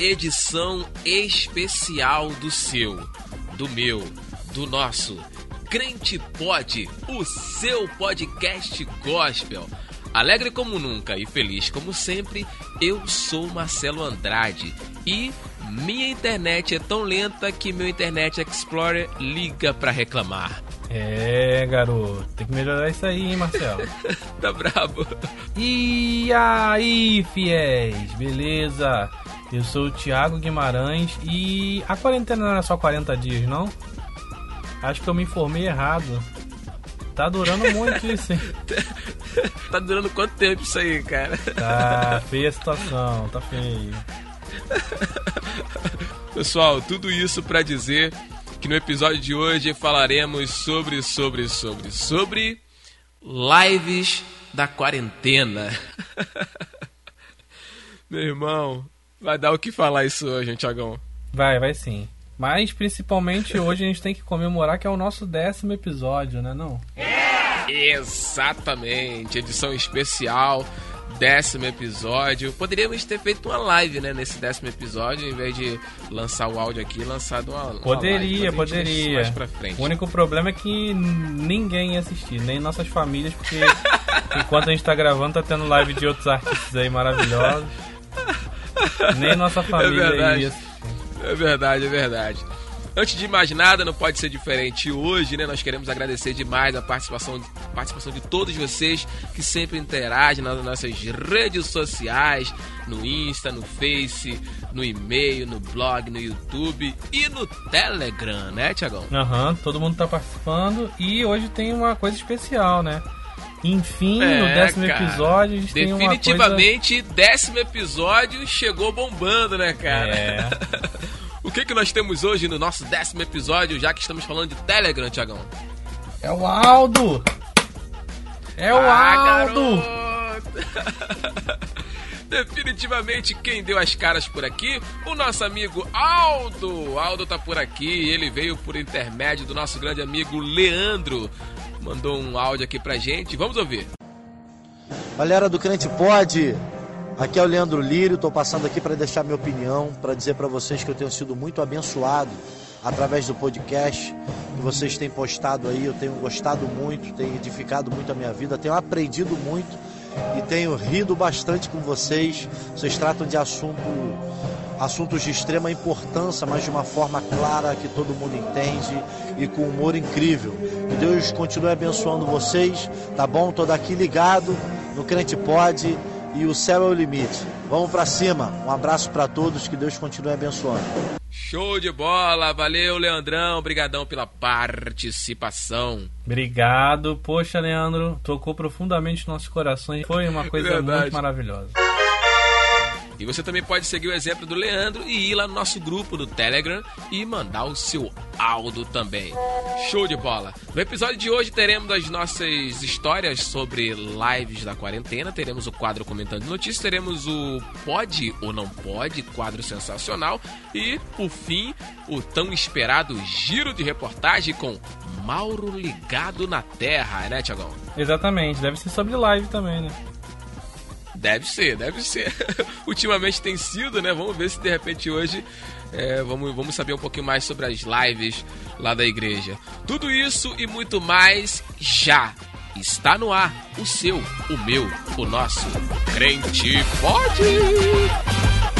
edição especial do seu, do meu, do nosso Crente Pod, o seu podcast gospel. Alegre como nunca e feliz como sempre, eu sou Marcelo Andrade e minha internet é tão lenta que meu Internet Explorer liga para reclamar. É, garoto, tem que melhorar isso aí, hein, Marcelo? tá brabo. E aí, fiéis, beleza? Eu sou o Thiago Guimarães e a quarentena não era só 40 dias, não? Acho que eu me informei errado. Tá durando muito isso, hein? tá durando quanto tempo isso aí, cara? Tá feia a situação, tá feio. Pessoal, tudo isso para dizer que no episódio de hoje falaremos sobre, sobre, sobre, sobre lives da quarentena. Meu irmão, vai dar o que falar isso hoje, Tiagão? Vai, vai sim. Mas principalmente hoje a gente tem que comemorar que é o nosso décimo episódio, né não? Exatamente, edição especial décimo episódio. Poderíamos ter feito uma live, né, nesse décimo episódio, em vez de lançar o áudio aqui, lançado uma, uma Poderia, live, poderia. Frente. O único problema é que ninguém ia assistir, nem nossas famílias, porque enquanto a gente tá gravando, tá tendo live de outros artistas aí maravilhosos. Nem nossa família é ia assistir. É verdade, é verdade. Antes de mais nada, não pode ser diferente hoje, né? Nós queremos agradecer demais a participação, participação de todos vocês que sempre interagem nas nossas redes sociais, no Insta, no Face, no e-mail, no blog, no YouTube e no Telegram, né, Tiagão? Aham, uhum, todo mundo tá participando e hoje tem uma coisa especial, né? Enfim, é, no décimo cara, episódio a gente tem uma coisa... Definitivamente, décimo episódio chegou bombando, né, cara? É. O que, que nós temos hoje no nosso décimo episódio, já que estamos falando de Telegram, Tiagão? É o Aldo! É o ah, Aldo! Definitivamente quem deu as caras por aqui, o nosso amigo Aldo. Aldo tá por aqui, ele veio por intermédio do nosso grande amigo Leandro. Mandou um áudio aqui pra gente, vamos ouvir. Galera do Crente Pode, Aqui é o Leandro Lírio, estou passando aqui para deixar minha opinião, para dizer para vocês que eu tenho sido muito abençoado através do podcast que vocês têm postado aí. Eu tenho gostado muito, tenho edificado muito a minha vida, tenho aprendido muito e tenho rido bastante com vocês. Vocês tratam de assunto, assuntos de extrema importância, mas de uma forma clara que todo mundo entende e com humor incrível. Que Deus continue abençoando vocês, tá bom? Tô daqui ligado no Crente Pode e o céu é o limite. Vamos para cima. Um abraço para todos, que Deus continue abençoando. Show de bola, valeu Leandrão, obrigadão pela participação. Obrigado, poxa Leandro, tocou profundamente nossos corações, foi uma coisa Verdade. muito maravilhosa. E você também pode seguir o exemplo do Leandro e ir lá no nosso grupo do Telegram e mandar o seu áudio também. Show de bola! No episódio de hoje teremos as nossas histórias sobre lives da quarentena, teremos o quadro comentando notícias, teremos o Pode ou Não Pode, quadro sensacional, e, por fim, o tão esperado giro de reportagem com Mauro ligado na Terra, né, Tiagão? Exatamente, deve ser sobre live também, né? Deve ser, deve ser. Ultimamente tem sido, né? Vamos ver se de repente hoje é, vamos, vamos saber um pouquinho mais sobre as lives lá da igreja. Tudo isso e muito mais já está no ar. O seu, o meu, o nosso Crente Pode!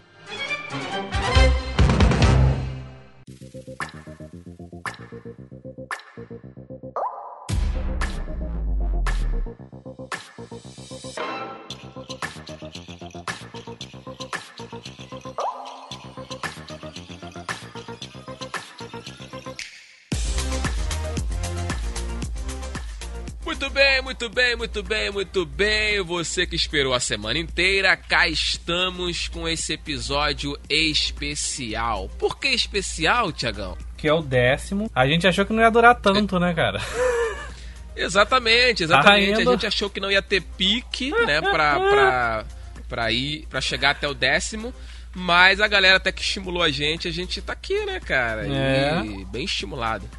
Bem, muito bem, muito bem, muito bem. Você que esperou a semana inteira, cá estamos com esse episódio especial. Por que especial, Tiagão? Que é o décimo. A gente achou que não ia durar tanto, né, cara? Exatamente, exatamente. A gente achou que não ia ter pique, né, pra, pra, pra ir, pra chegar até o décimo. Mas a galera até que estimulou a gente, a gente tá aqui, né, cara? É. E bem estimulado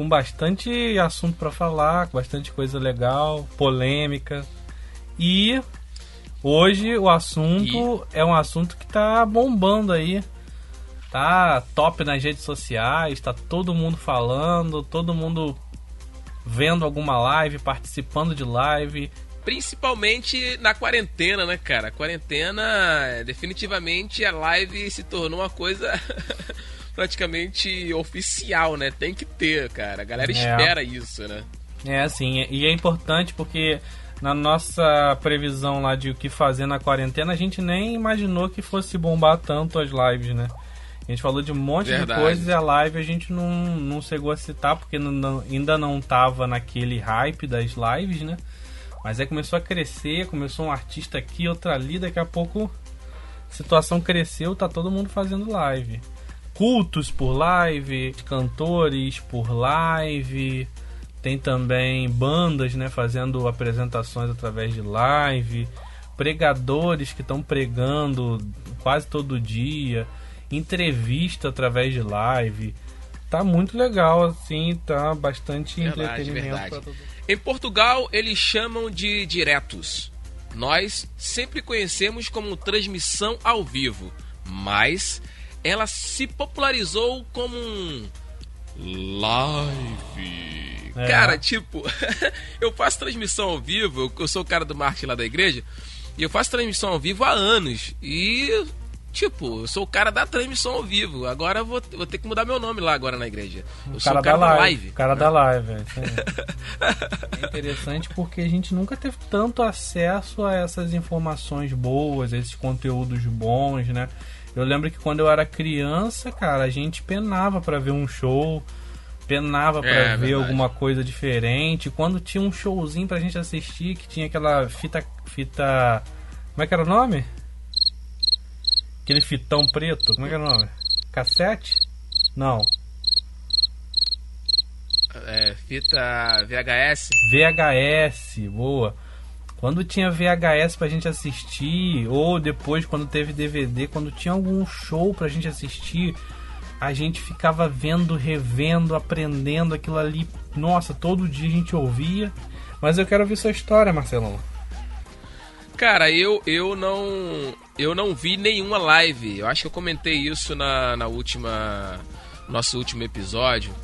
com bastante assunto para falar, bastante coisa legal, polêmica. E hoje o assunto e... é um assunto que tá bombando aí. Tá top nas redes sociais, tá todo mundo falando, todo mundo vendo alguma live, participando de live. Principalmente na quarentena, né, cara? Quarentena, definitivamente a live se tornou uma coisa praticamente oficial, né? Tem que ter, cara. A galera é. espera isso, né? É, assim, e é importante porque na nossa previsão lá de o que fazer na quarentena, a gente nem imaginou que fosse bombar tanto as lives, né? A gente falou de um monte Verdade. de coisas e a live a gente não, não chegou a citar porque não, ainda não tava naquele hype das lives, né? Mas aí começou a crescer, começou um artista aqui, outra ali, daqui a pouco a situação cresceu, tá todo mundo fazendo live cultos por live, cantores por live, tem também bandas, né, fazendo apresentações através de live, pregadores que estão pregando quase todo dia, entrevista através de live. Tá muito legal assim, tá bastante verdade, entretenimento. Verdade. Em Portugal eles chamam de diretos. Nós sempre conhecemos como transmissão ao vivo, mas ela se popularizou como um live. É. Cara, tipo, eu faço transmissão ao vivo, eu sou o cara do marketing lá da igreja, e eu faço transmissão ao vivo há anos. E, tipo, eu sou o cara da transmissão ao vivo. Agora eu vou, vou ter que mudar meu nome lá agora na igreja. Eu o sou cara o cara da, live. live. O cara da live, é, é interessante porque a gente nunca teve tanto acesso a essas informações boas, a esses conteúdos bons, né? Eu lembro que quando eu era criança, cara, a gente penava para ver um show, penava para é, ver verdade. alguma coisa diferente. Quando tinha um showzinho pra gente assistir, que tinha aquela fita. fita. Como é que era o nome? Aquele fitão preto, como é que era o nome? Cassete? Não. É, fita VHS. VHS, boa. Quando tinha VHS pra gente assistir, ou depois quando teve DVD, quando tinha algum show pra gente assistir, a gente ficava vendo, revendo, aprendendo aquilo ali. Nossa, todo dia a gente ouvia. Mas eu quero ouvir sua história, Marcelão. Cara, eu, eu não eu não vi nenhuma live. Eu acho que eu comentei isso na, na última nosso último episódio.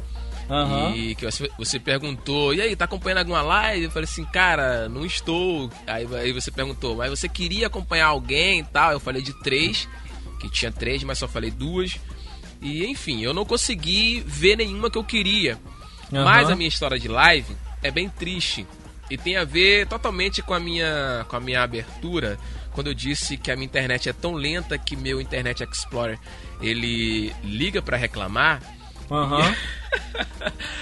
Uhum. E que você, perguntou, e aí, tá acompanhando alguma live? Eu falei assim, cara, não estou. Aí, aí você perguntou, mas você queria acompanhar alguém e tal? Eu falei de três, que tinha três, mas só falei duas. E enfim, eu não consegui ver nenhuma que eu queria. Uhum. Mas a minha história de live é bem triste. E tem a ver totalmente com a minha, com a minha abertura quando eu disse que a minha internet é tão lenta que meu Internet Explorer ele liga para reclamar Uhum.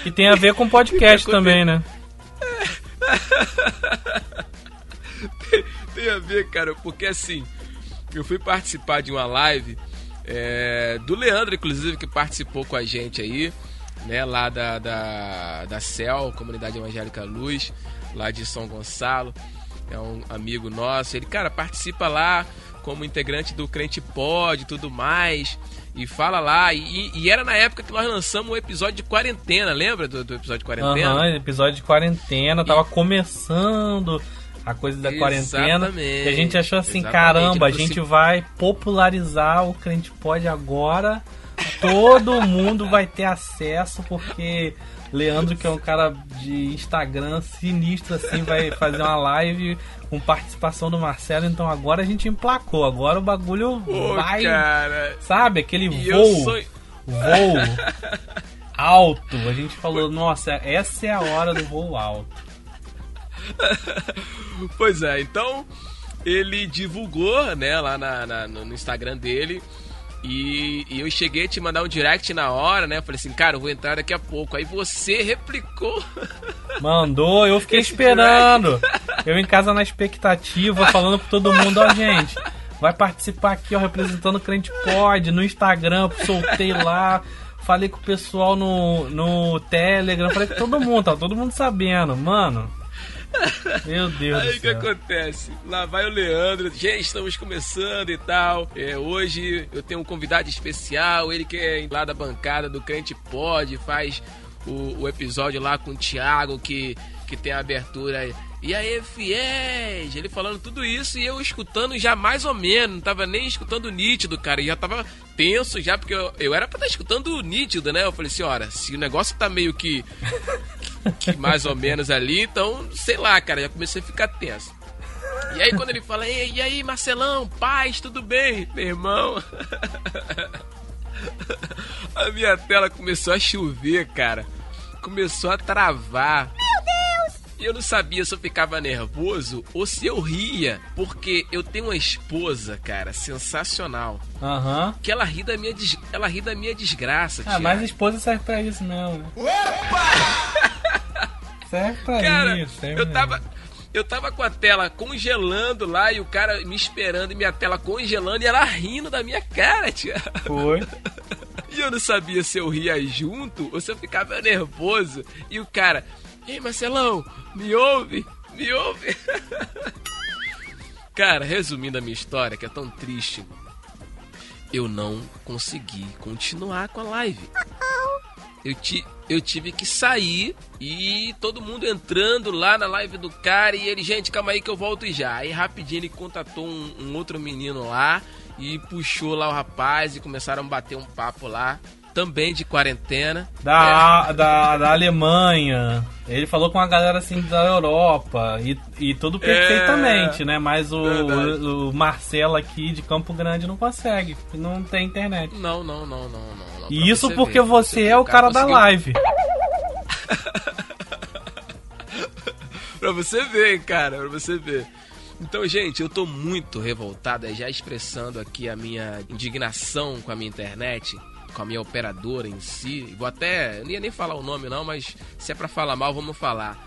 e tem a ver com podcast também, né? tem, tem, a ver, cara, porque assim, eu fui participar de uma live é, do Leandro, inclusive, que participou com a gente aí, né, lá da, da, da CEL, Comunidade Evangélica Luz, lá de São Gonçalo. É um amigo nosso. Ele, cara, participa lá como integrante do Crente Pod e tudo mais e fala lá. E, e, era na época que nós lançamos o episódio de quarentena, lembra do, do episódio de quarentena? Aham, uhum, episódio de quarentena, e... tava começando a coisa da Exatamente. quarentena. E a gente achou assim, Exatamente. caramba, a gente vai popularizar o Crente Pod agora. Todo mundo vai ter acesso, porque Leandro, que é um cara de Instagram sinistro, assim, vai fazer uma live com participação do Marcelo. Então agora a gente emplacou. Agora o bagulho Pô, vai. Cara. Sabe? Aquele e voo. Sou... Voo alto. A gente falou, nossa, essa é a hora do voo alto. pois é, então ele divulgou, né, lá na, na no Instagram dele e, e, eu cheguei a te mandar um direct na hora, né? Falei assim, cara, eu vou entrar daqui a pouco. Aí você replicou. Mandou, eu fiquei esperando. Eu em casa na expectativa, falando pra todo mundo, ó, gente, vai participar aqui, ó, representando o Crente Pod no Instagram, soltei lá. Falei com o pessoal no, no Telegram, falei com todo mundo, tá todo mundo sabendo, mano. Meu Deus Aí o que acontece? Lá vai o Leandro. Gente, estamos começando e tal. É, hoje eu tenho um convidado especial. Ele que é lá da bancada do Crente Pod, faz o, o episódio lá com o Thiago, que, que tem a abertura. E aí, fiéis? Ele falando tudo isso e eu escutando já mais ou menos. Não tava nem escutando nítido, cara. E já tava tenso já, porque eu, eu era pra estar escutando nítido, né? Eu falei assim, olha, se o negócio tá meio que mais ou menos ali, então, sei lá, cara, já comecei a ficar tenso. E aí quando ele fala, e, aí, Marcelão, paz, tudo bem? Meu irmão. A minha tela começou a chover, cara. Começou a travar. Meu Deus! E eu não sabia se eu ficava nervoso ou se eu ria, porque eu tenho uma esposa, cara, sensacional. Aham. Que ela ri da minha, des... ela ri da minha desgraça, Ah, mas a esposa serve pra isso mesmo, né? Serve pra Cara, isso. serve eu mesmo. tava. Eu tava com a tela congelando lá e o cara me esperando e minha tela congelando e ela rindo da minha cara, tia. Foi. E eu não sabia se eu ria junto ou se eu ficava nervoso. E o cara, ei Marcelão, me ouve, me ouve. Cara, resumindo a minha história, que é tão triste, eu não consegui continuar com a live. Eu, ti, eu tive que sair e todo mundo entrando lá na live do cara e ele, gente, calma aí que eu volto já. Aí rapidinho ele contatou um, um outro menino lá e puxou lá o rapaz e começaram a bater um papo lá, também de quarentena. Da, da, da Alemanha. Ele falou com a galera assim da Europa. E, e tudo perfeitamente, né? Mas o, o Marcelo aqui de Campo Grande não consegue. Não tem internet. Não, não, não, não, não. E isso você porque ver, você é o cara da conseguiu- live. Pra você ver, cara, pra você ver. Então, gente, eu tô muito revoltado, é, já expressando aqui a minha indignação com a minha internet, com a minha operadora em si. Vou até, não ia nem falar o nome não, mas se é pra falar mal, vamos falar.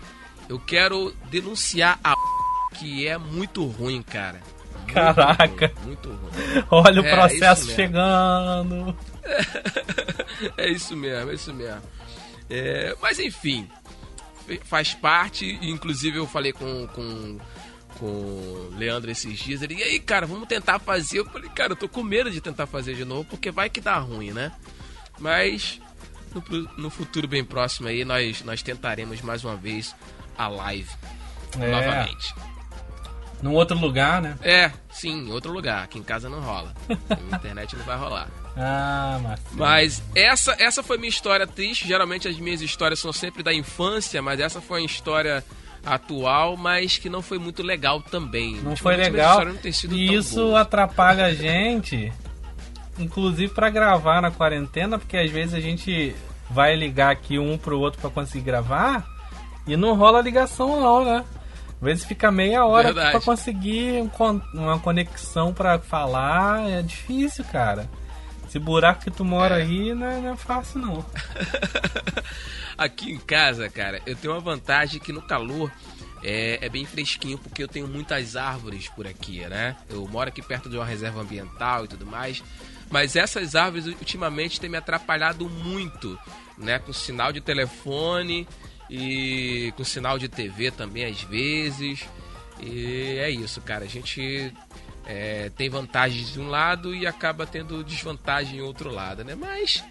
Eu quero denunciar a que é muito ruim, cara. Muito Caraca. ruim, muito ruim. Olha o É, processo isso mesmo. chegando. é isso mesmo, é isso mesmo. É, mas enfim, faz parte. Inclusive eu falei com, com, com o Leandro esses dias. Ele, e aí, cara, vamos tentar fazer. Eu falei, cara, eu tô com medo de tentar fazer de novo, porque vai que dá ruim, né? Mas no, no futuro bem próximo aí, nós, nós tentaremos mais uma vez a live É. novamente. Num outro lugar, né? É, sim, em outro lugar. Aqui em casa não rola. Na internet não vai rolar. Ah, mas. Mas essa, essa foi minha história triste. Geralmente as minhas histórias são sempre da infância, mas essa foi uma história atual, mas que não foi muito legal também. Não Ultimamente, foi legal. não E isso boas. atrapalha a gente, inclusive pra gravar na quarentena, porque às vezes a gente vai ligar aqui um pro outro pra conseguir gravar e não rola ligação não, né? Às vezes fica meia hora pra conseguir um con- uma conexão pra falar, é difícil, cara. Esse buraco que tu mora É. aí não é, não é fácil não. Aqui em casa, cara, eu tenho uma vantagem que no calor é, é bem fresquinho, porque eu tenho muitas árvores por aqui, né? Eu moro aqui perto de uma reserva ambiental e tudo mais. Mas essas árvores ultimamente têm me atrapalhado muito, né? Com sinal de telefone e com sinal de TV também às vezes. E é isso, cara. A gente é, tem vantagens de um lado e acaba tendo desvantagem em outro lado, né? Mas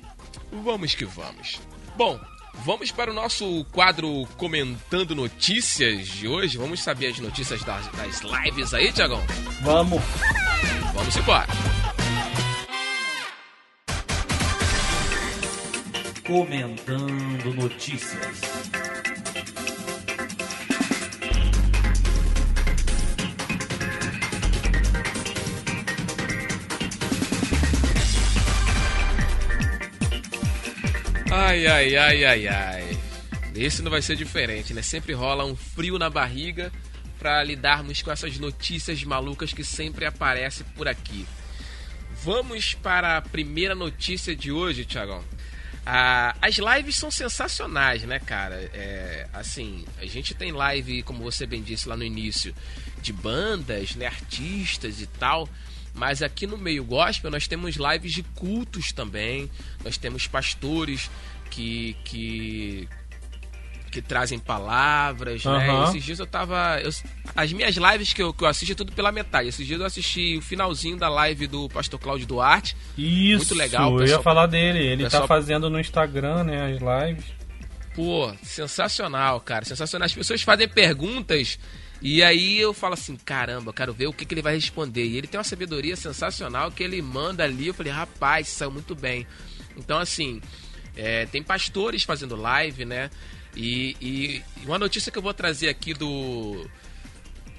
vamos que vamos. Bom, vamos para o nosso quadro Comentando Notícias de hoje. Vamos saber as notícias das, das lives aí, Tiagão? Vamos. Vamos embora. Comentando notícias. Ai, ai, ai, ai, ai. Esse não vai ser diferente, né? Sempre rola um frio na barriga para lidarmos com essas notícias malucas que sempre aparecem por aqui. Vamos para a primeira notícia de hoje, Tiagão. Ah, as lives são sensacionais, né, cara? É, assim, a gente tem live, como você bem disse lá no início, de bandas, né, artistas e tal. Mas aqui no meio gospel nós temos lives de cultos também. Nós temos pastores que, que que trazem palavras, uhum. né? Esses dias eu tava. Eu, as minhas lives que eu, que eu assisto é tudo pela metade. Esses dias eu assisti o finalzinho da live do pastor Cláudio Duarte. Isso, muito legal. Pessoal, eu ia falar dele. Ele tá pessoal... tá fazendo no Instagram, né? As lives. Pô, sensacional, cara. Sensacional. As pessoas fazem perguntas. E aí eu falo assim, caramba, eu quero ver o que, que ele vai responder. E ele tem uma sabedoria sensacional que ele manda ali. Eu falei, rapaz, saiu muito bem. Então, assim, é, tem pastores fazendo live, né? E, e, uma notícia que eu vou trazer aqui do,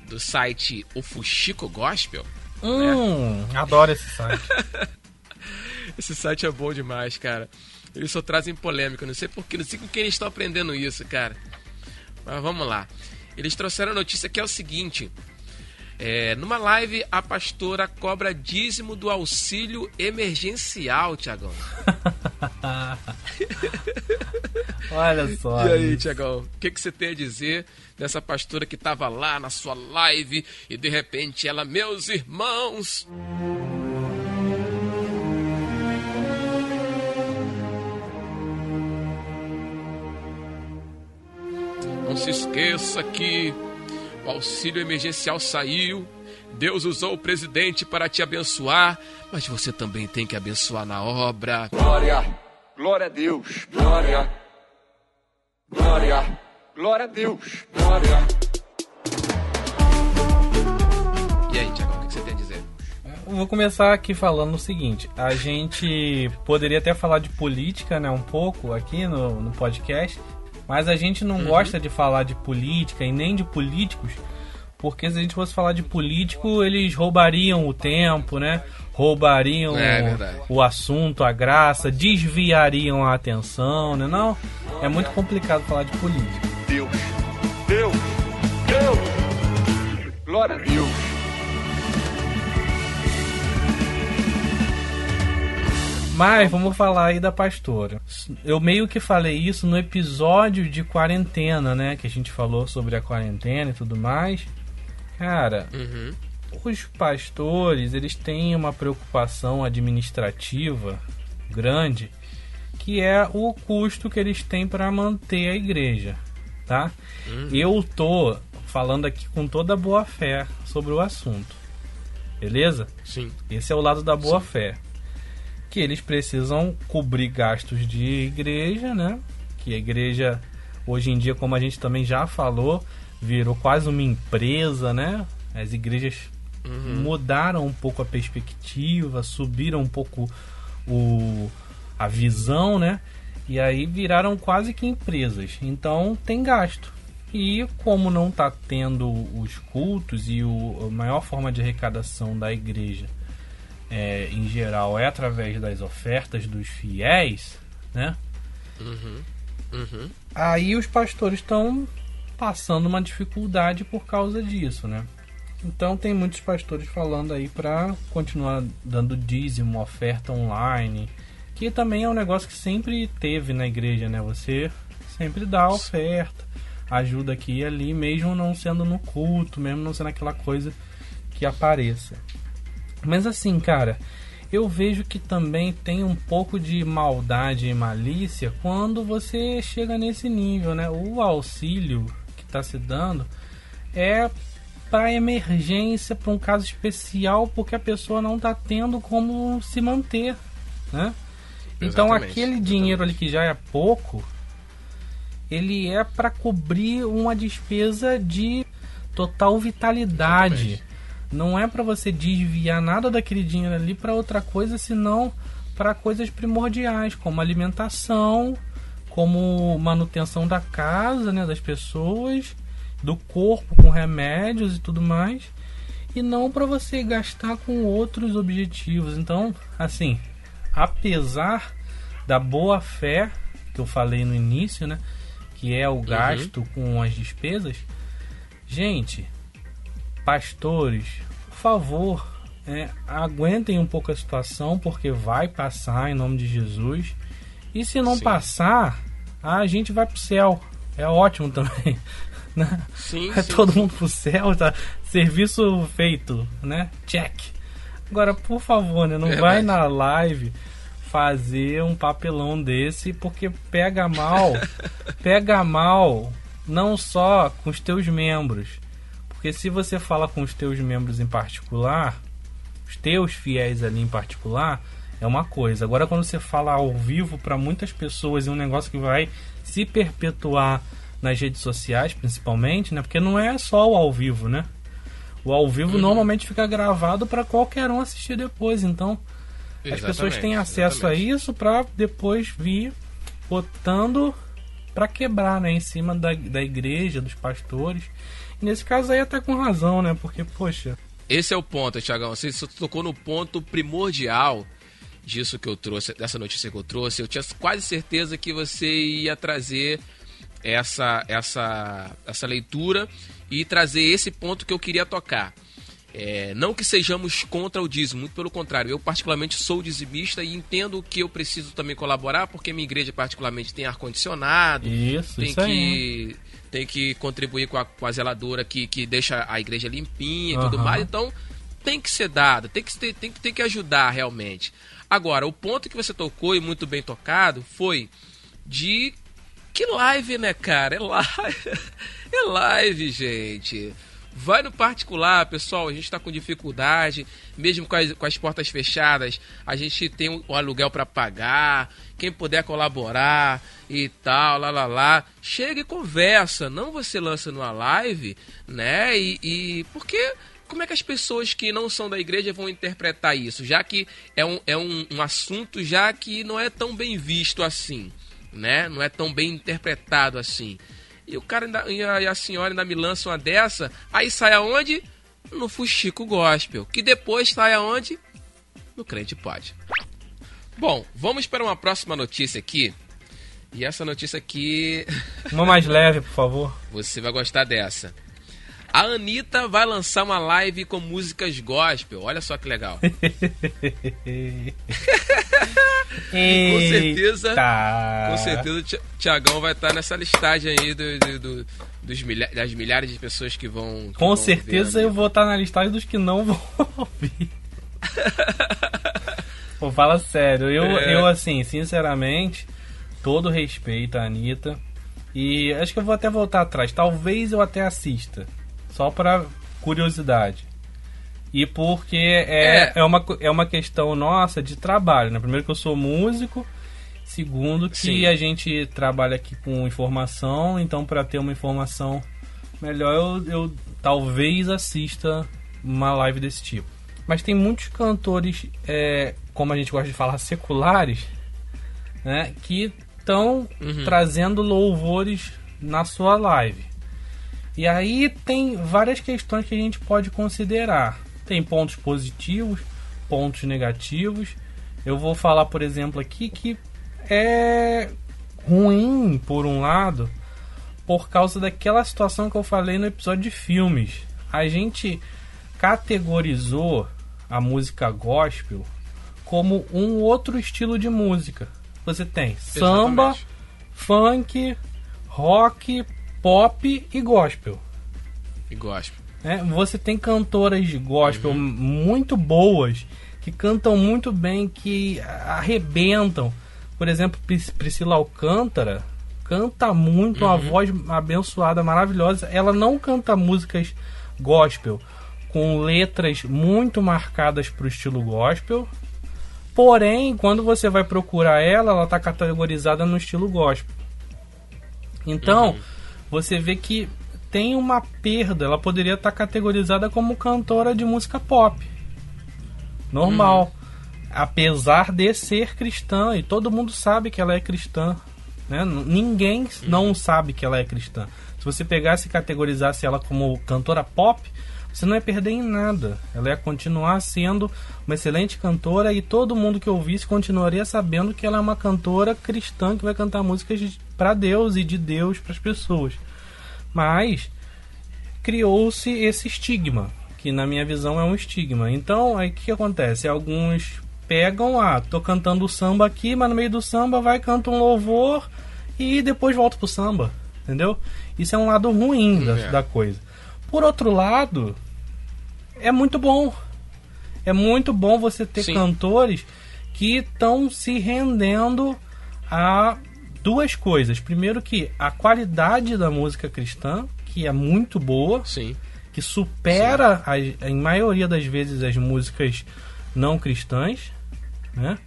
do site O Fuxico Gospel. Hum, né? adoro esse site. esse site é bom demais, cara. Eles só trazem polêmica, não sei porquê, não sei com quem eles estão aprendendo isso, cara. Mas vamos lá. Eles trouxeram a notícia que é o seguinte: é, numa live, a pastora cobra dízimo do auxílio emergencial, Tiagão. Olha só. E aí, Tiagão, o que, que você tem a dizer dessa pastora que estava lá na sua live e de repente ela, meus irmãos. Não se esqueça que o auxílio emergencial saiu. Deus usou o presidente para te abençoar, mas você também tem que abençoar na obra. Glória, glória a Deus, glória, glória, glória a Deus, glória. E aí, Tiago, o que você tem a dizer? Eu vou começar aqui falando o seguinte: a gente poderia até falar de política, né, um pouco aqui no, no podcast, mas a gente não uhum. gosta de falar de política e nem de políticos, porque se a gente fosse falar de político, eles roubariam o tempo, né? Roubariam é, o, o, assunto, a graça, desviariam a atenção, né? Não, é muito complicado falar de política. Deus, Deus, Deus, glória a Deus. Mas vamos falar aí da pastora. Eu meio que falei isso no episódio de quarentena, né? Que a gente falou sobre a quarentena e tudo mais. Cara, uhum. os pastores, eles têm uma preocupação administrativa grande, que é o custo que eles têm para manter a igreja, tá? Uhum. Eu tô falando aqui com toda boa fé sobre o assunto. Beleza? Sim. Esse é o lado da boa Sim. fé que eles precisam cobrir gastos de igreja, né? Que a igreja, hoje em dia, como a gente também já falou, virou quase uma empresa, né? As igrejas uhum. mudaram um pouco a perspectiva, subiram um pouco o, a visão, né? E aí viraram quase que empresas. Então tem gasto. E como não está tendo os cultos e o, a maior forma de arrecadação da igreja é, em geral é através das ofertas dos fiéis, né? Uhum. Uhum. Aí os pastores estão passando uma dificuldade por causa disso, né? Então tem muitos pastores falando aí para continuar dando dízimo, oferta online, que também é um negócio que sempre teve na igreja, né? Você sempre dá oferta, ajuda aqui e ali, mesmo não sendo no culto, mesmo não sendo aquela coisa que apareça. Mas assim, cara, eu vejo que também tem um pouco de maldade e malícia quando você chega nesse nível, né? O auxílio que está se dando é para emergência, para um caso especial, porque a pessoa não está tendo como se manter, né? Então aquele dinheiro ali que já é pouco, ele é para cobrir uma despesa de total vitalidade. Exatamente não é para você desviar nada daquele dinheiro ali para outra coisa, senão para coisas primordiais, como alimentação, como manutenção da casa, né, das pessoas, do corpo com remédios e tudo mais, e não para você gastar com outros objetivos. Então, assim, apesar da boa fé que eu falei no início, né, que é o uhum. gasto uhum. com as despesas, gente, pastores, por favor, é, aguentem um pouco a situação, porque vai passar em nome de Jesus. E se não Sim. passar, a gente vai pro céu. É ótimo também. Né? Sim, Vai sim, todo mundo pro céu, tá? Serviço feito, né? Check. Agora, por favor, né? Não Verdade. vai na live fazer um papelão desse, porque pega mal. pega mal não só com os teus membros. Porque se você fala com os teus membros em particular, os teus fiéis ali em particular, é uma coisa. Agora, quando você fala ao vivo para muitas pessoas, é um negócio que vai se perpetuar nas redes sociais, principalmente, né? Porque não é só o ao vivo, né? O ao vivo Uhum. normalmente fica gravado para qualquer um assistir depois. Então, as pessoas têm Exatamente, acesso exatamente. a isso para depois vir botando para quebrar, né? Em cima da, da igreja, dos pastores. E nesse caso aí até com razão, né? Porque, poxa, Esse é o ponto, Tiagão. Você tocou no ponto primordial disso que eu trouxe, dessa notícia que eu trouxe. Eu tinha quase certeza que você ia trazer essa, essa, essa leitura e trazer esse ponto que eu queria tocar. É, não que sejamos contra o dízimo, muito pelo contrário. Eu, particularmente, sou dizimista e entendo que eu preciso também colaborar, porque minha igreja, particularmente, tem ar-condicionado, isso, tem isso aí. Tem que contribuir com a, com a zeladora que, que deixa a igreja limpinha e tudo Aham. mais. Então tem que ser dado, tem que, tem, que, tem que ajudar realmente. Agora, o ponto que você tocou e muito bem tocado foi de que live, né, cara? É live, é live, gente. Vai no particular, pessoal. A gente está com dificuldade, mesmo com as, com as portas fechadas. A gente tem o aluguel para pagar. Quem puder colaborar e tal, lá lá lá. Chega e conversa. Não você lança numa live, né? E, e porque como é que as pessoas que não são da igreja vão interpretar isso? Já que é um, é um, um assunto já que não é tão bem visto assim, né? Não é tão bem interpretado assim. E o cara ainda, e, a, e a senhora ainda me lança uma dessa, aí sai aonde? No Fuxico Gospel. Que depois sai aonde? No Crente Pode. Bom, vamos para uma próxima notícia aqui. E essa notícia aqui, Uma mais leve, por favor. você vai gostar dessa. A Anitta vai lançar uma live com músicas gospel. Olha só que legal. Com certeza- Tá. Com certeza o Ti- Tiagão vai estar nessa listagem aí do, do- do- dos milha- das milhares de pessoas que vão. que Com vão certeza eu vou estar na listagem dos que não vão ouvir. Pô, fala sério. Eu, É. eu, assim, sinceramente, todo respeito à Anitta. E acho que eu vou até voltar atrás. Talvez eu até assista. Só pra curiosidade. E porque é, É. é. uma, é uma questão nossa de trabalho, né? Primeiro que eu sou músico. Segundo que Sim. a gente trabalha aqui com informação. Então, para ter uma informação melhor, eu, eu talvez assista uma live desse tipo. Mas tem muitos cantores, é, como a gente gosta de falar, seculares, né? Que estão Uhum. trazendo louvores na sua live. E aí tem várias questões que a gente pode considerar. Tem pontos positivos, pontos negativos. Eu vou falar, por exemplo, aqui que é ruim, por um lado, por causa daquela situação que eu falei no episódio de filmes. A gente categorizou a música gospel como um outro estilo de música. Você tem samba, Exatamente. funk, rock, pop e gospel. E gospel. né? Você tem cantoras de gospel muito boas que cantam muito bem, que arrebentam. Por exemplo, Pris- Priscila Alcântara canta muito, uma voz abençoada, maravilhosa. Ela não canta músicas gospel com letras muito marcadas para o estilo gospel. Porém, quando você vai procurar ela, ela está categorizada no estilo gospel. Então, você vê que tem uma perda. Ela poderia estar categorizada como cantora de música pop. Normal. Apesar de ser cristã. E todo mundo sabe que ela é cristã. Né? Ninguém não sabe que ela é cristã. Se você pegasse e categorizasse ela como cantora pop, você não ia perder em nada. Ela ia continuar sendo uma excelente cantora e todo mundo que ouvisse continuaria sabendo que ela é uma cantora cristã que vai cantar músicas para Deus e de Deus para as pessoas. Mas criou-se esse estigma, que na minha visão é um estigma. Então, aí o que, que acontece? Alguns pegam, ah, tô cantando samba aqui, mas no meio do samba vai canta um louvor e depois volta pro samba, entendeu? Isso é um lado ruim da, É. da coisa. Por outro lado, é muito bom. É muito bom você ter Sim. cantores que estão se rendendo a duas coisas. Primeiro que a qualidade da música cristã, que é muito boa, Sim. que supera as, em maioria das vezes as músicas não cristãs, né?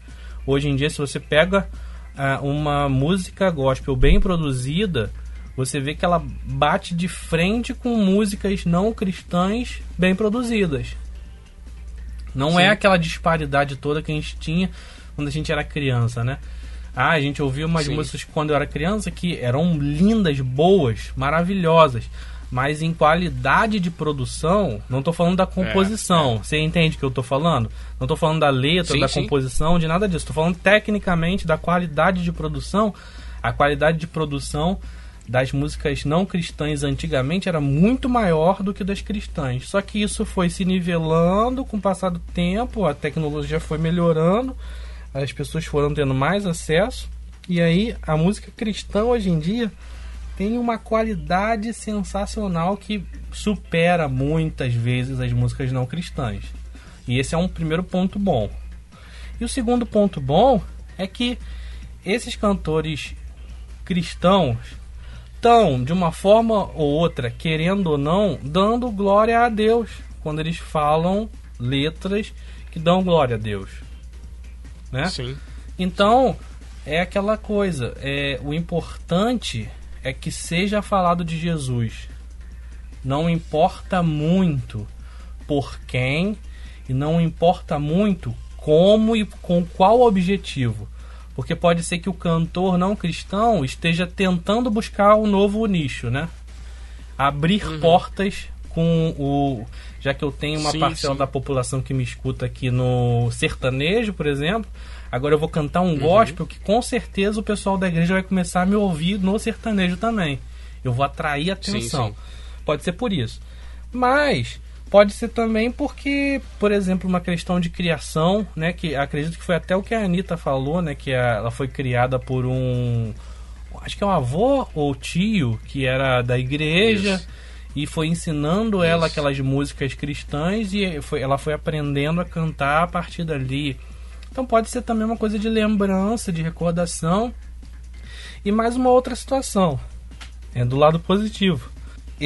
Hoje em dia, se você pega ah, uma música gospel bem produzida, você vê que ela bate de frente com músicas não cristãs bem produzidas. Não é Sim. aquela disparidade toda que a gente tinha quando a gente era criança, né? Ah, a gente ouvia umas Sim. músicas quando eu era criança que eram lindas, boas, maravilhosas. Mas em qualidade de produção, não tô falando da composição. Você entende o que eu tô falando? Não tô falando da letra, Sim, da sim. composição, de nada disso. Tô falando tecnicamente da qualidade de produção. A qualidade de produção das músicas não cristãs antigamente era muito maior do que das cristãs. Só que isso foi se nivelando com o passar do tempo, a tecnologia foi melhorando, as pessoas foram tendo mais acesso. E aí a música cristã hoje em dia tem uma qualidade sensacional que supera muitas vezes as músicas não cristãs. E esse é um primeiro ponto bom. E o segundo ponto bom é que esses cantores cristãos estão, de uma forma ou outra, querendo ou não, dando glória a Deus quando eles falam letras que dão glória a Deus. Né? Sim. Então, é aquela coisa. É, o importante é que seja falado de Jesus. Não importa muito por quem e não importa muito como e com qual objetivo. Porque pode ser que o cantor não cristão esteja tentando buscar um novo nicho, né? Abrir Uhum. portas com o. Já que eu tenho uma Sim, parcela sim. da população que me escuta aqui no sertanejo, por exemplo. Agora eu vou cantar Uhum. um gospel que com certeza o pessoal da igreja vai começar a me ouvir no sertanejo também. Eu vou atrair atenção. sim. Pode ser por isso. Mas pode ser também porque, por exemplo, uma questão de criação, né? Que acredito que foi até o que a Anitta falou, né? Que a- ela foi criada por um. Acho que é um avô ou tio que era da igreja. Isso. E foi ensinando ela Isso. aquelas músicas cristãs e foi, ela foi aprendendo a cantar a partir dali. Então pode ser também uma coisa de lembrança, de recordação. E mais uma outra situação, é do lado positivo.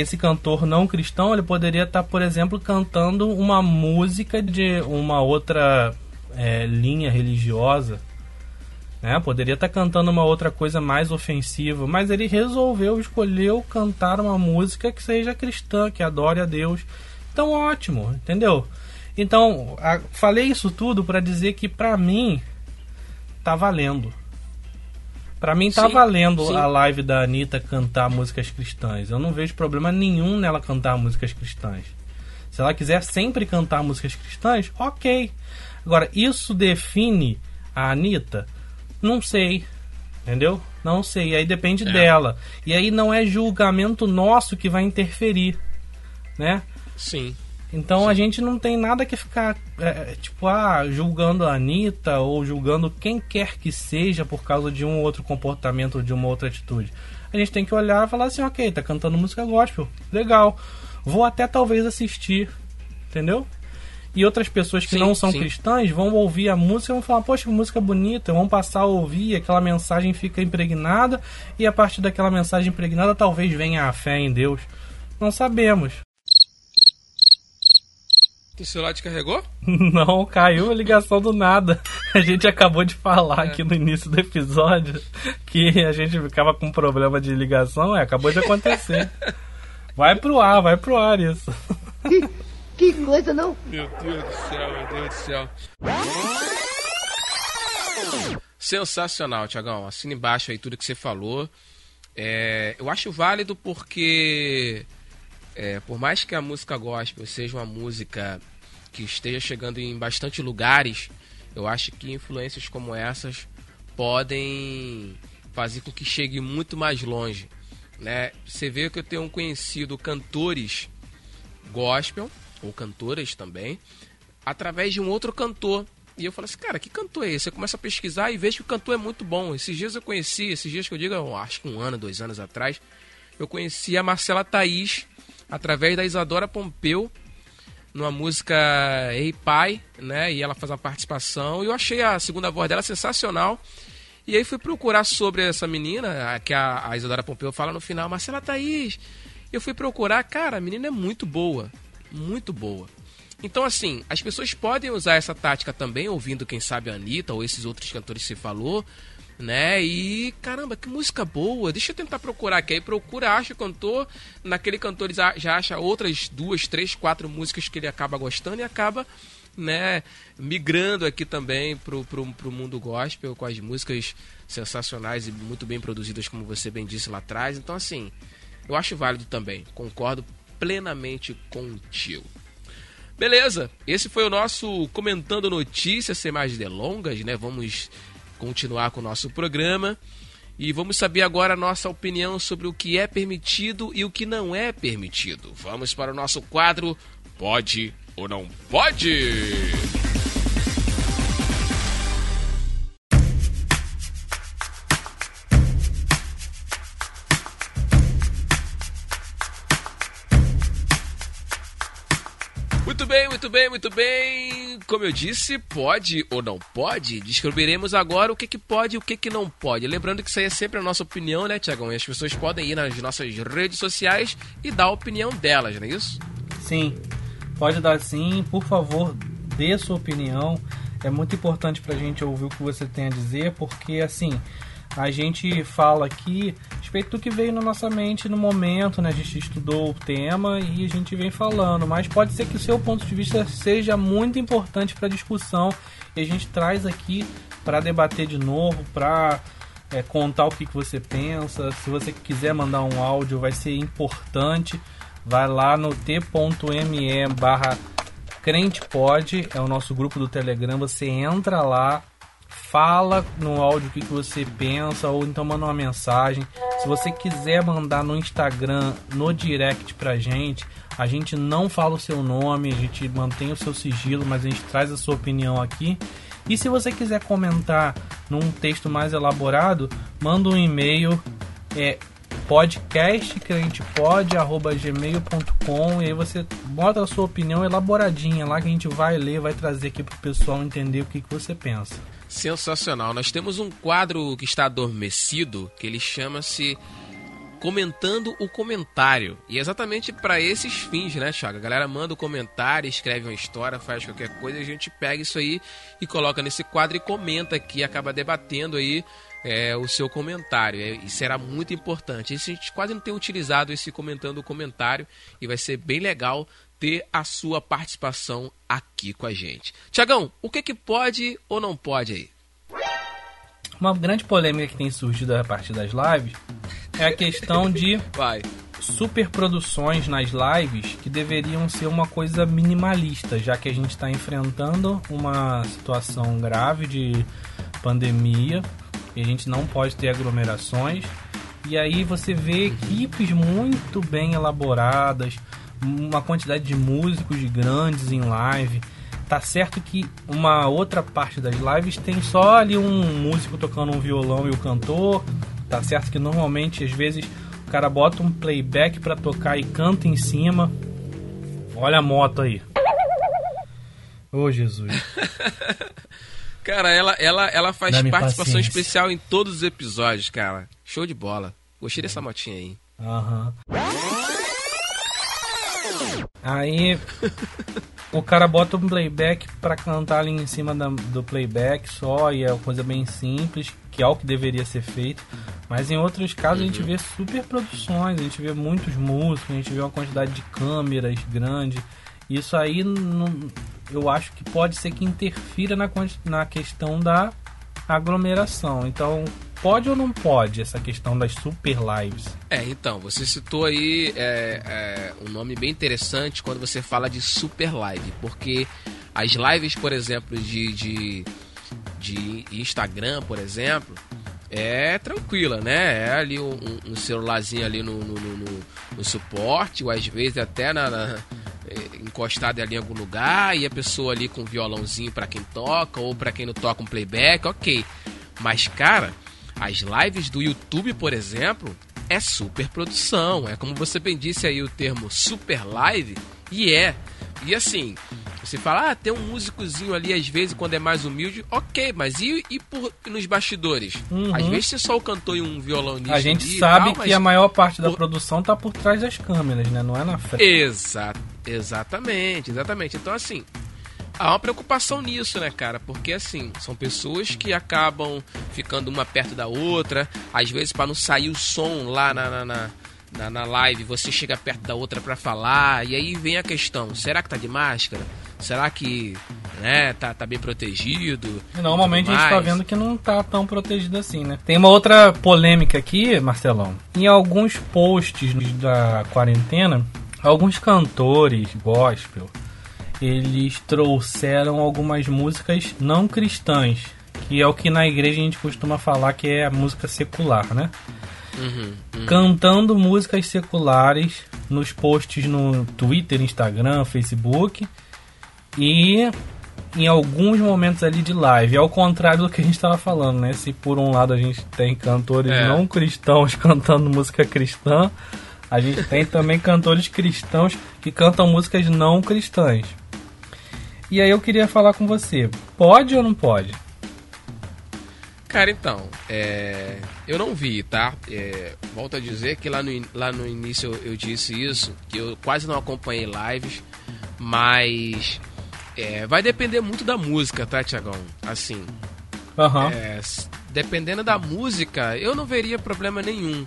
Esse cantor não cristão, ele poderia estar, por exemplo, cantando uma música de uma outra é, linha religiosa. Né? Poderia estar cantando uma outra coisa mais ofensiva, mas ele resolveu, escolheu cantar uma música que seja cristã, que adore a Deus. Então, ótimo, entendeu? Então, a- falei isso tudo para dizer que pra mim tá valendo. Pra mim tá Sim, valendo sim. a live da Anitta cantar músicas cristãs. Eu não vejo problema nenhum nela cantar músicas cristãs. Se ela quiser sempre cantar músicas cristãs, ok. Agora, isso define a Anitta? Não sei. Entendeu? Não sei. Aí depende É. dela. E aí não é julgamento nosso que vai interferir. Né? Sim. Então a gente não tem nada que ficar, é, tipo, ah, julgando a Anitta ou julgando quem quer que seja por causa de um ou outro comportamento ou de uma outra atitude. A gente tem que olhar e falar assim, ok, tá cantando música gospel, legal. Vou até talvez assistir, entendeu? E outras pessoas que Sim, não são sim. cristãs vão ouvir a música e vão falar, poxa, que música bonita, vão passar a ouvir, aquela mensagem fica impregnada, e a partir daquela mensagem impregnada talvez venha a fé em Deus. Não sabemos. O celular descarregou? Não, caiu a ligação do nada. A gente acabou de falar aqui no início do episódio que a gente ficava com problema de ligação, é, acabou de acontecer. Vai pro ar, vai pro ar isso. Que coisa não? Meu Deus do céu, meu Deus do céu. Sensacional, Tiagão. Assina embaixo aí tudo que você falou. É, eu acho válido porque, é, por mais que a música gospel seja uma música que esteja chegando em bastante lugares, eu acho que influências como essas podem fazer com que chegue muito mais longe. Né? Você vê que eu tenho conhecido cantores gospel, ou cantoras também, através de um outro cantor E eu falo assim, cara, que cantor é esse? Eu começo a pesquisar e vejo que o cantor é muito bom. Esses dias eu conheci, esses dias que eu digo, acho que um ano, dois anos atrás, eu conheci a Marcela Thaís através da Isadora Pompeu numa música Ei Pai, né? E ela faz uma participação. E eu achei a segunda voz dela sensacional. E aí fui procurar sobre essa menina, a- que a, a Isadora Pompeu fala no final, Marcela Thaís. Eu fui procurar, cara, a menina é muito boa. Muito boa. Então, assim, as pessoas podem usar essa tática também, ouvindo, quem sabe, a Anitta ou esses outros cantores que você falou, né? E, caramba, que música boa. Deixa eu tentar procurar aqui. Aí procura, acha o cantor. Naquele cantor ele já- acha outras duas, três, quatro músicas que ele acaba gostando e acaba, né, migrando aqui também pro, pro, pro mundo gospel com as músicas sensacionais e muito bem produzidas, como você bem disse lá atrás. Então, assim, eu acho válido também. Concordo plenamente contigo. Beleza, esse foi o nosso Comentando Notícias, sem mais delongas, né? Vamos continuar com o nosso programa e vamos saber agora a nossa opinião sobre o que é permitido e o que não é permitido. Vamos para o nosso quadro Pode ou Não Pode? Muito bem, muito bem, muito bem. Como eu disse, pode ou não pode? Descobriremos agora o que, que pode e o que, que não pode. Lembrando que isso aí é sempre a nossa opinião, né, Tiagão? E as pessoas podem ir nas nossas redes sociais e dar a opinião delas, não é isso? Sim, pode dar sim. Por favor, dê sua opinião. É muito importante pra gente ouvir o que você tem a dizer, porque assim, a gente fala aqui respeito do que veio na nossa mente no momento, né? A gente estudou o tema e a gente vem falando, mas pode ser que o seu ponto de vista seja muito importante para a discussão e a gente traz aqui para debater de novo, para é, contar o que, que você pensa. Se você quiser mandar um áudio, vai ser importante. Vai lá no t.me barra crentepod, é o nosso grupo do Telegram. Você entra lá, fala no áudio o que, que você pensa, ou então manda uma mensagem. Se você quiser mandar no Instagram, no direct pra gente, a gente não fala o seu nome, a gente mantém o seu sigilo, mas a gente traz a sua opinião aqui. E se você quiser comentar num texto mais elaborado, manda um e-mail é podcastcrentepod.gmail.com e aí você bota a sua opinião elaboradinha lá que a gente vai ler, vai trazer aqui pro pessoal entender o que, que você pensa. Sensacional. Nós temos um quadro que está adormecido, que ele chama-se Comentando o Comentário. E é exatamente para esses fins, né, Thiago? A galera manda o comentário, escreve uma história, faz qualquer coisa, a gente pega isso aí e coloca nesse quadro e comenta aqui, acaba debatendo aí é, o seu comentário. É, e será muito importante. A gente quase não tem utilizado esse comentando o comentário e vai ser bem legal ter a sua participação aqui com a gente. Tiagão, o que, que pode ou não pode aí? Uma grande polêmica que tem surgido a partir das lives é a questão de Vai. superproduções nas lives que deveriam ser uma coisa minimalista, já que a gente está enfrentando uma situação grave de pandemia e a gente não pode ter aglomerações. E aí você vê equipes muito bem elaboradas, uma quantidade de músicos grandes em live. Tá certo que uma outra parte das lives tem só ali um músico tocando um violão e o cantor. Tá certo que normalmente às vezes o cara bota um playback pra tocar e canta em cima. Olha a moto aí. Ô Jesus. Cara, ela, ela, ela faz participação paciência. especial em todos os episódios, cara. Show de bola. Gostei dessa motinha aí. Aham. Aí o cara bota um playback pra cantar ali em cima da- do playback só e é uma coisa bem simples, que é o que deveria ser feito. Mas em outros casos a gente vê super produções, a gente vê muitos músicos, a gente vê uma quantidade de câmeras grande. Isso aí não- eu acho que pode ser que interfira na, na questão da aglomeração. Então, pode ou não pode essa questão das super lives? É, então, você citou aí é, é, um nome bem interessante quando você fala de super live, porque as lives, por exemplo, de, de, de Instagram, por exemplo, é tranquila, né? É ali um, um- celularzinho ali no, no, no- no- suporte, ou às vezes até na, na- eh, encostado ali em algum lugar e a pessoa ali com violãozinho pra quem toca ou pra quem não toca um playback, ok. Mas, cara, as lives do YouTube, por exemplo, é super produção. É como você bem disse aí o termo super live, e é. E assim, você fala, ah, tem um músicozinho ali às vezes quando é mais humilde, ok, mas e, e por, nos bastidores? Uhum. Às vezes você só o cantor e um violonista. A gente sabe tal, que a maior parte da por- produção tá por trás das câmeras, né? Não é na frente. Exa exatamente, exatamente. Então, assim, há uma preocupação nisso, né, cara? Porque, assim, são pessoas que acabam ficando uma perto da outra. Às vezes, para não sair o som lá na, na, na, na- na live, você chega perto da outra para falar. E aí vem a questão: será que tá de máscara? Será que né, tá, tá bem protegido? Normalmente a gente tá vendo que não tá tão protegido assim, né? Tem uma outra polêmica aqui, Marcelão. Em alguns posts da quarentena, alguns cantores gospel, eles trouxeram algumas músicas não cristãs, que é o que na igreja a gente costuma falar que é a música secular, né? Uhum, uhum. Cantando músicas seculares nos posts no Twitter, Instagram, Facebook e em alguns momentos ali de live. Ao contrário do que a gente estava falando, né? Se por um lado a gente tem cantores É. não cristãos cantando música cristã, a gente tem também cantores cristãos que cantam músicas não cristãs. E aí eu queria falar com você, pode ou não pode? Cara, então, é, eu não vi, tá? É, volto a dizer que lá no, in- lá no início eu, eu disse isso, que eu quase não acompanhei lives, mas é, vai depender muito da música, tá, Tiagão? Assim, Aham. é, dependendo da música, eu não veria problema nenhum,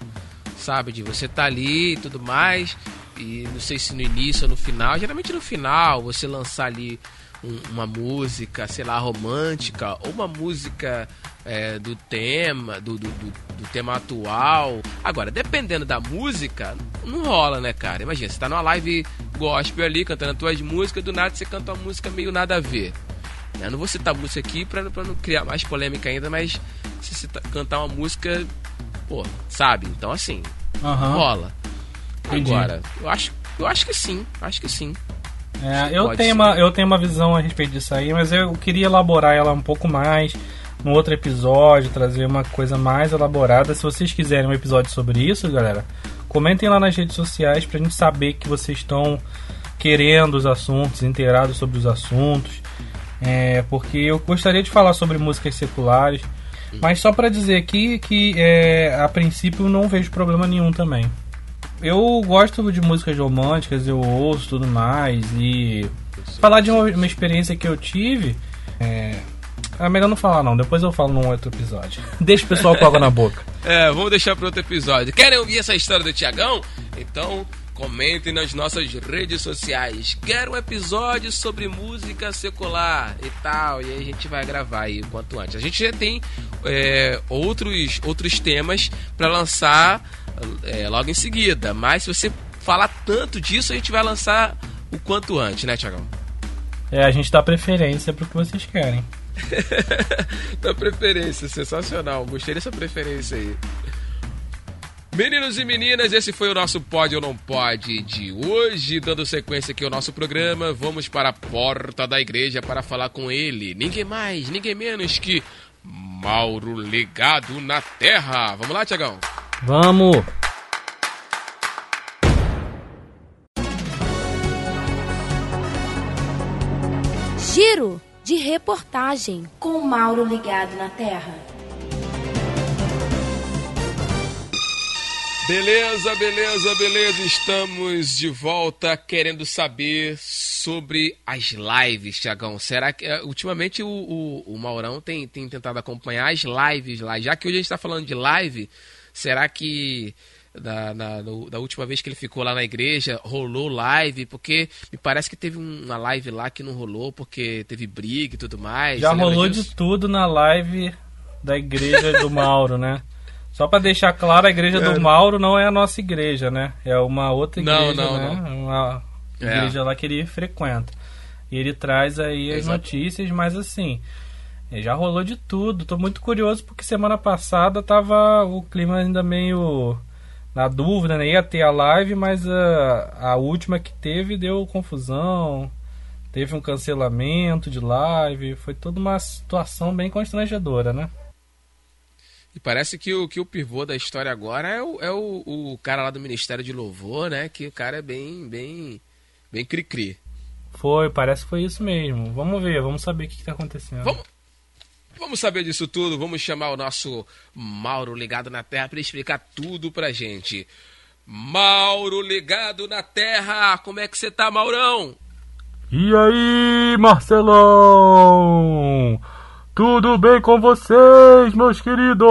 sabe? De você tá ali e tudo mais, e não sei se no início ou no final, geralmente no final, você lançar ali um- uma música, sei lá, romântica, ou uma música é, do tema, do, do, do- do tema atual. Agora, dependendo da música, não rola, né, cara? Imagina, você tá numa live gospel ali, cantando as tuas músicas, do nada você canta uma música meio nada a ver. Eu não vou citar música aqui pra, pra não criar mais polêmica ainda, mas se você tá- cantar uma música, pô, sabe? Então assim, Aham. rola. Entendi. Agora, eu acho, eu acho que sim, acho que sim. É, eu, Pode tenho ser. uma, eu tenho uma visão a respeito disso aí, mas eu queria elaborar ela um pouco mais no outro episódio, trazer uma coisa mais elaborada. Se vocês quiserem um episódio sobre isso, galera, comentem lá nas redes sociais pra gente saber que vocês estão querendo os assuntos, inteirados sobre os assuntos. É, porque eu gostaria de falar sobre músicas seculares, mas só pra dizer aqui que é, a princípio não vejo problema nenhum também. Eu gosto de músicas românticas, eu ouço tudo mais e falar de uma, uma experiência que eu tive. É, é melhor não falar não, depois eu falo num outro episódio. Deixa o pessoal com água na boca. É, vamos deixar para outro episódio. Querem ouvir essa história do Tiagão? Então comentem nas nossas redes sociais. Quero um episódio sobre música secular e tal. E aí a gente vai gravar aí o quanto antes. A gente já tem é, outros, outros temas para lançar é, logo em seguida. Mas se você falar tanto disso, a gente vai lançar o quanto antes, né, Tiagão? É, a gente dá preferência pro que vocês querem. da preferência, sensacional. Gostei dessa preferência aí. Meninos e meninas, esse foi o nosso Pode ou Não Pode de hoje. Dando sequência aqui ao nosso programa, vamos para a porta da igreja para falar com ele. Ninguém mais, ninguém menos que Mauro Legado na Terra. Vamos lá, Tiagão? Vamos! Giro de reportagem com Mauro ligado na Terra. Beleza, beleza, beleza. Estamos de volta querendo saber sobre as lives, Tiagão. Será que. eh, Ultimamente o, o, o Maurão tem, tem tentado acompanhar as lives lá. Já que hoje a gente está falando de live, será que. Da, na- no- da última vez que ele ficou lá na igreja, rolou live, porque me parece que teve um- uma live lá que não rolou, porque teve briga e tudo mais. Já rolou disso? de tudo na live da igreja do Mauro, né? Só pra deixar claro, a igreja do Mauro não é a nossa igreja, né? É uma outra Não, igreja, não, né? Uma É. igreja lá que ele frequenta. E ele traz aí as Exato. notícias, mas assim, já rolou de tudo. Tô muito curioso porque semana passada tava o clima ainda meio na dúvida, né? Ia ter a live, mas a, a última que teve deu confusão. Teve um cancelamento de live. Foi toda uma situação bem constrangedora, né? E parece que o, que o pivô da história agora é, o, é o, o cara lá do Ministério de Louvor, né? Que o cara é bem, bem, bem cri-cri. Foi, parece que foi isso mesmo. Vamos ver, vamos saber o que está acontecendo. Vamos, vamos saber disso tudo. Vamos chamar o nosso Mauro ligado na Terra para explicar tudo pra gente. Mauro ligado na Terra, como é que você tá, Maurão? E aí, Marcelão? Tudo bem com vocês, meus queridos?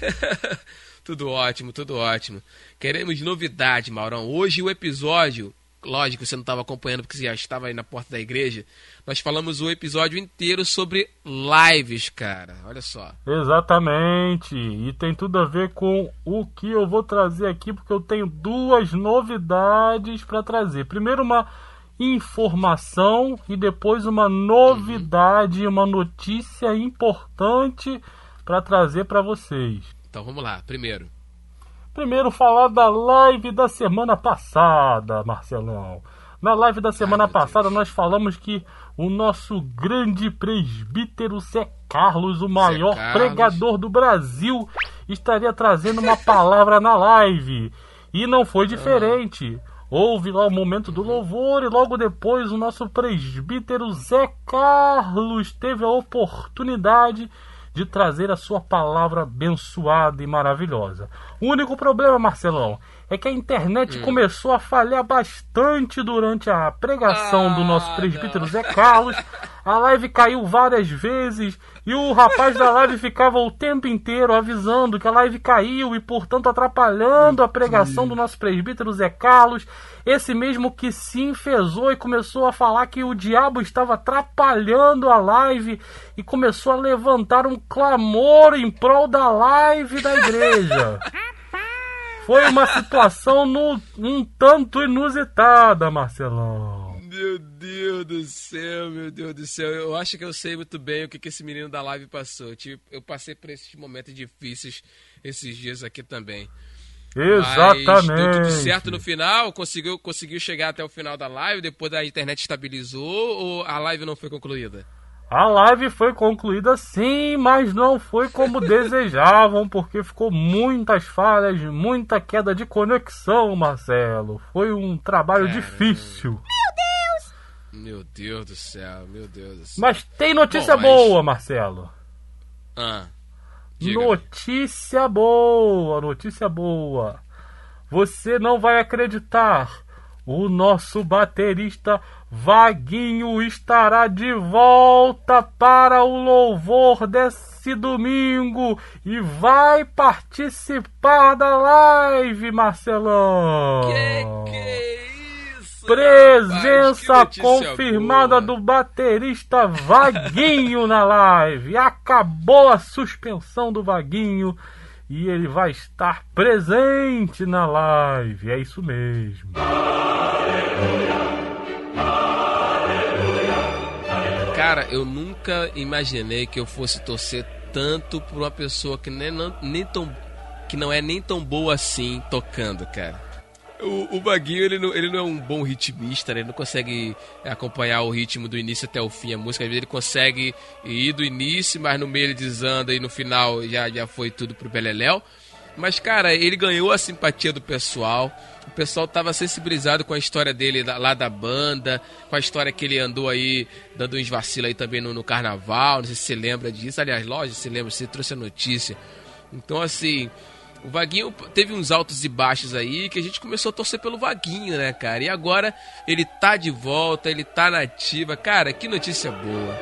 tudo ótimo, tudo ótimo. Queremos novidade, Maurão. Hoje o episódio, lógico, você não estava acompanhando porque você já estava aí na porta da igreja. Nós falamos o episódio inteiro sobre lives, cara. Olha só. Exatamente. E tem tudo a ver com o que eu vou trazer aqui, porque eu tenho duas novidades para trazer. Primeiro, uma informação e depois uma novidade, uma notícia importante para trazer para vocês. Então vamos lá, primeiro. Primeiro falar da live da semana passada, Marcelão. Na live da semana Ai, passada Deus. nós falamos que o nosso grande presbítero Zé Carlos, o maior pregador do Brasil, estaria trazendo uma palavra na live. E não foi diferente. Houve lá o momento do louvor e logo depois o nosso presbítero Zé Carlos teve a oportunidade de trazer a sua palavra abençoada e maravilhosa. O único problema, Marcelão, é que a internet hum. começou a falhar bastante durante a pregação ah, do nosso presbítero não. Zé Carlos. A live caiu várias vezes e o rapaz da live ficava o tempo inteiro avisando que a live caiu e, portanto, atrapalhando a pregação do nosso presbítero Zé Carlos. Esse mesmo que se enfesou e começou a falar que o diabo estava atrapalhando a live e começou a levantar um clamor em prol da live da igreja. Foi uma situação no, um tanto inusitada, Marcelão. Meu Deus do céu, meu Deus do céu. Eu acho que eu sei muito bem o que, que esse menino da live passou. Tipo, eu passei por esses momentos difíceis esses dias aqui também. Exatamente. Mas deu tudo certo no final? Conseguiu, conseguiu chegar até o final da live? Depois da internet estabilizou ou a live não foi concluída? A live foi concluída sim, mas não foi como desejavam, porque ficou muitas falhas, muita queda de conexão, Marcelo. Foi um trabalho difícil. Deus! Meu Deus do céu, meu Deus do céu. Mas tem notícia Bom, mas... boa, Marcelo. Ah. Notícia boa, notícia boa. Você não vai acreditar. O nosso baterista Vaguinho estará de volta para o louvor desse domingo e vai participar da live, Marcelão. Que que é isso? Presença rapaz, confirmada boa. do baterista Vaguinho na live. Acabou a suspensão do Vaguinho e ele vai estar presente na live. É isso mesmo. Cara, eu nunca imaginei que eu fosse torcer tanto por uma pessoa que nem, nem tão que não é nem tão boa assim tocando, cara. O, o Baguinho, ele não, ele não é um bom ritmista, né? ele não consegue acompanhar o ritmo do início até o fim. A música, às vezes, ele consegue ir do início, mas no meio ele desanda e no final já, já foi tudo pro Beleléu. Mas, cara, ele ganhou a simpatia do pessoal. O pessoal tava sensibilizado com a história dele lá da banda, com a história que ele andou aí, dando uns vacilos aí também no, no carnaval. Não sei se você lembra disso. Aliás, lógico, você lembra, você trouxe a notícia. Então, assim, o Vaguinho teve uns altos e baixos aí que a gente começou a torcer pelo Vaguinho, né, cara? E agora ele tá de volta, ele tá na ativa. Cara, que notícia boa.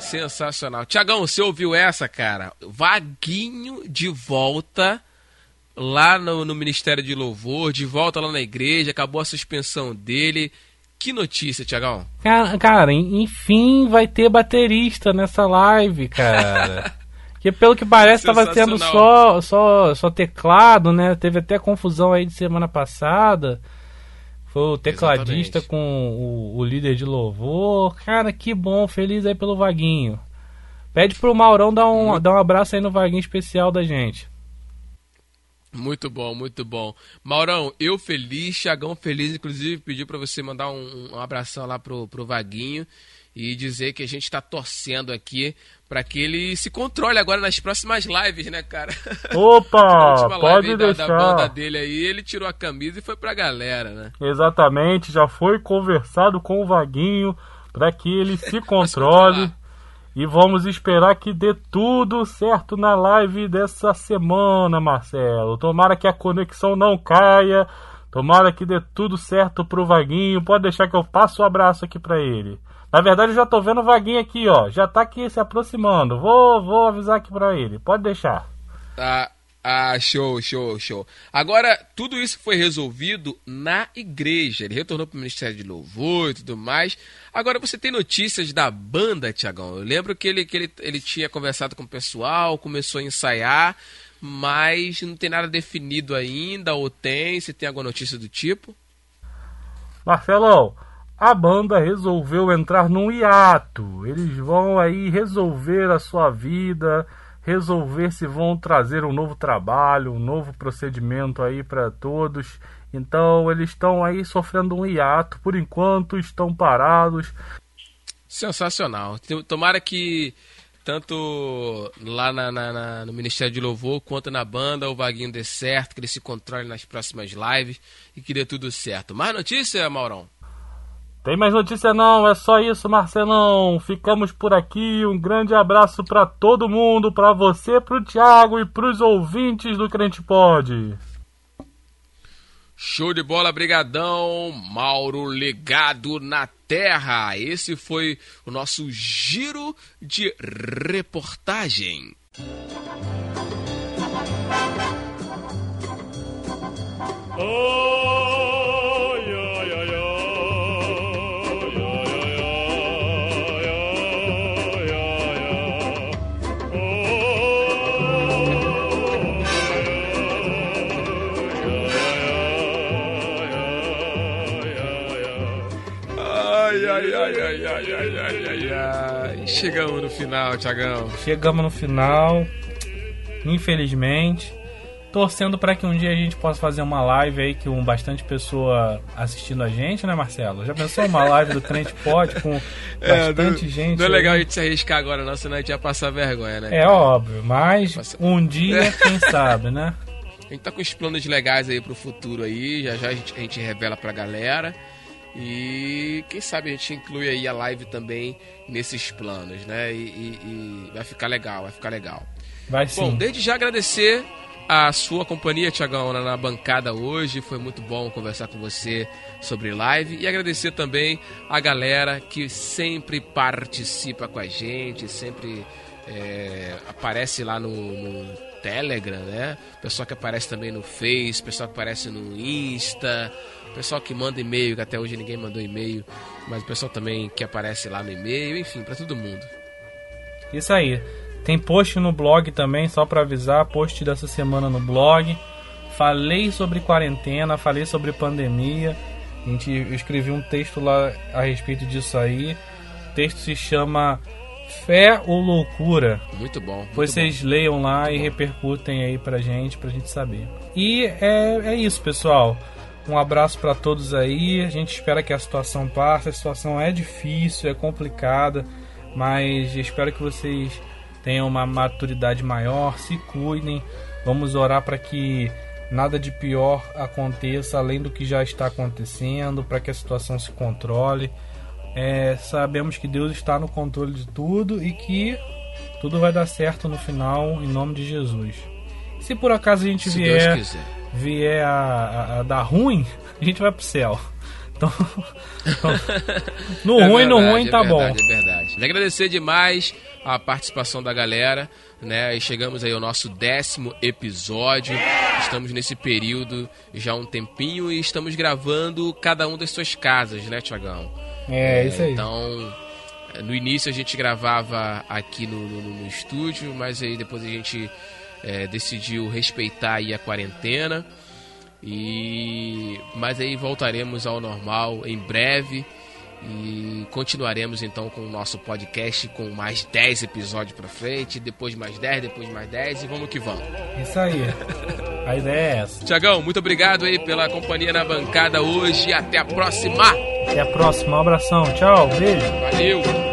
Sensacional. Tiagão, você ouviu essa, cara? Vaguinho de volta lá no, no, Ministério de Louvor, de volta lá na igreja, acabou a suspensão dele. Que notícia, Tiagão? Cara, cara, enfim vai ter baterista nessa live, cara. que pelo que parece estava tendo só, só, só teclado, né? Teve até confusão aí de semana passada. Foi o tecladista Exatamente. com o, o líder de louvor. Cara, que bom, feliz aí pelo Vaguinho. Pede pro Maurão dar um, dar um abraço aí no Vaguinho especial da gente. Muito bom, muito bom. Maurão, eu feliz, Thiagão feliz, inclusive pediu pra você mandar um, um abração lá pro, pro Vaguinho e dizer que a gente tá torcendo aqui pra que ele se controle agora nas próximas lives, né, cara? Opa, pode live da, da banda deixar. dele aí, ele tirou a camisa e foi pra galera, né? Exatamente, já foi conversado com o Vaguinho para que ele se controle. E vamos esperar que dê tudo certo na live dessa semana, Marcelo. Tomara que a conexão não caia. Tomara que dê tudo certo pro Vaguinho. Pode deixar que eu passo o abraço aqui pra ele. Na verdade, eu já tô vendo o Vaguinho aqui, ó. Já tá aqui se aproximando. Vou, vou avisar aqui pra ele. Pode deixar. Ah, ah, show, show, show. Agora, tudo isso foi resolvido na igreja. Ele retornou pro Ministério de Louvor e tudo mais. Agora, você tem notícias da banda, Tiagão? Eu lembro que ele, que ele, ele tinha conversado com o pessoal, começou a ensaiar, mas não tem nada definido ainda, ou tem? Você tem alguma notícia do tipo? Marcelão, a banda resolveu entrar num hiato. Eles vão aí resolver a sua vida, resolver se vão trazer um novo trabalho, um novo procedimento aí para todos. Então eles estão aí sofrendo um hiato. Por enquanto estão parados. Sensacional. Tomara que tanto lá na- na- na- no Ministério de Louvor quanto na banda o Vaguinho dê certo, que ele se controle nas próximas lives e que dê tudo certo. Mais notícia, Maurão? Tem mais notícia não, é só isso, Marcelão. Ficamos por aqui. Um grande abraço para todo mundo, para você, pro Thiago e pros ouvintes do Crente Pod. Show de bola, brigadão, Mauro ligado na terra. Esse foi o nosso giro de reportagem. Ai, Chegamos no final, Tiagão. Chegamos no final, infelizmente. Torcendo para que um dia a gente possa fazer uma live aí com bastante pessoa assistindo a gente, né, Marcelo? Já pensou uma live do Crente Pod com bastante não, gente? Não é aí? legal a gente se arriscar agora, não, senão a gente ia passar vergonha, né? É óbvio, mas Passa- um dia, quem sabe, né? A gente tá com os planos legais aí pro futuro aí, já já a gente, a gente revela pra galera. E quem sabe a gente inclui aí a live também nesses planos, né? E, e- e vai ficar legal, vai ficar legal. Vai sim. Bom, desde já agradecer a sua companhia, Tiagão, na, bancada hoje. Foi muito bom conversar com você sobre live. E agradecer também a galera que sempre participa com a gente, sempre é, aparece lá no, no Telegram, né? Pessoal que aparece também no Face, pessoal que aparece no Insta, pessoal que manda e-mail, que até hoje ninguém mandou e-mail, mas o pessoal também que aparece lá no e-mail, enfim, para todo mundo. Isso aí. Tem post no blog também, só pra avisar, post dessa semana no blog. Falei sobre quarentena, falei sobre pandemia. A gente, eu escrevi um texto lá a respeito disso aí. O texto se chama Fé ou Loucura. Muito bom. muito Depois vocês leiam lá e repercutem aí pra gente, pra gente saber. E é, é isso, pessoal. Um abraço pra todos aí. A gente espera que a situação passe. A situação é difícil, é complicada, mas espero que vocês tenham uma maturidade maior, se cuidem. Vamos orar para que nada de pior aconteça além do que já está acontecendo, para que a situação se controle. É, sabemos que Deus está no controle de tudo e que tudo vai dar certo no final, em nome de Jesus. Se por acaso a gente Se vier. Vier a, a- a dar ruim, a gente vai pro céu. Então, então, no É ruim, no verdade, ruim é tá bom. verdade, É verdade. E agradecer demais a participação da galera, né? E chegamos aí ao nosso décimo episódio. Estamos nesse período já há um tempinho e estamos gravando cada um das suas casas, né, Tiagão? É, isso aí. Então, no início a gente gravava aqui no, no- no estúdio, mas aí depois a gente é, decidiu respeitar aí a quarentena. E mas aí voltaremos ao normal em breve e continuaremos então com o nosso podcast com mais 10 episódios pra frente, depois mais 10, depois mais 10 e vamos que vamos. Isso aí. A ideia é essa. Tiagão, muito obrigado aí pela companhia na bancada hoje. Até a próxima. Até a próxima. Um abração. Tchau. Beijo. Valeu.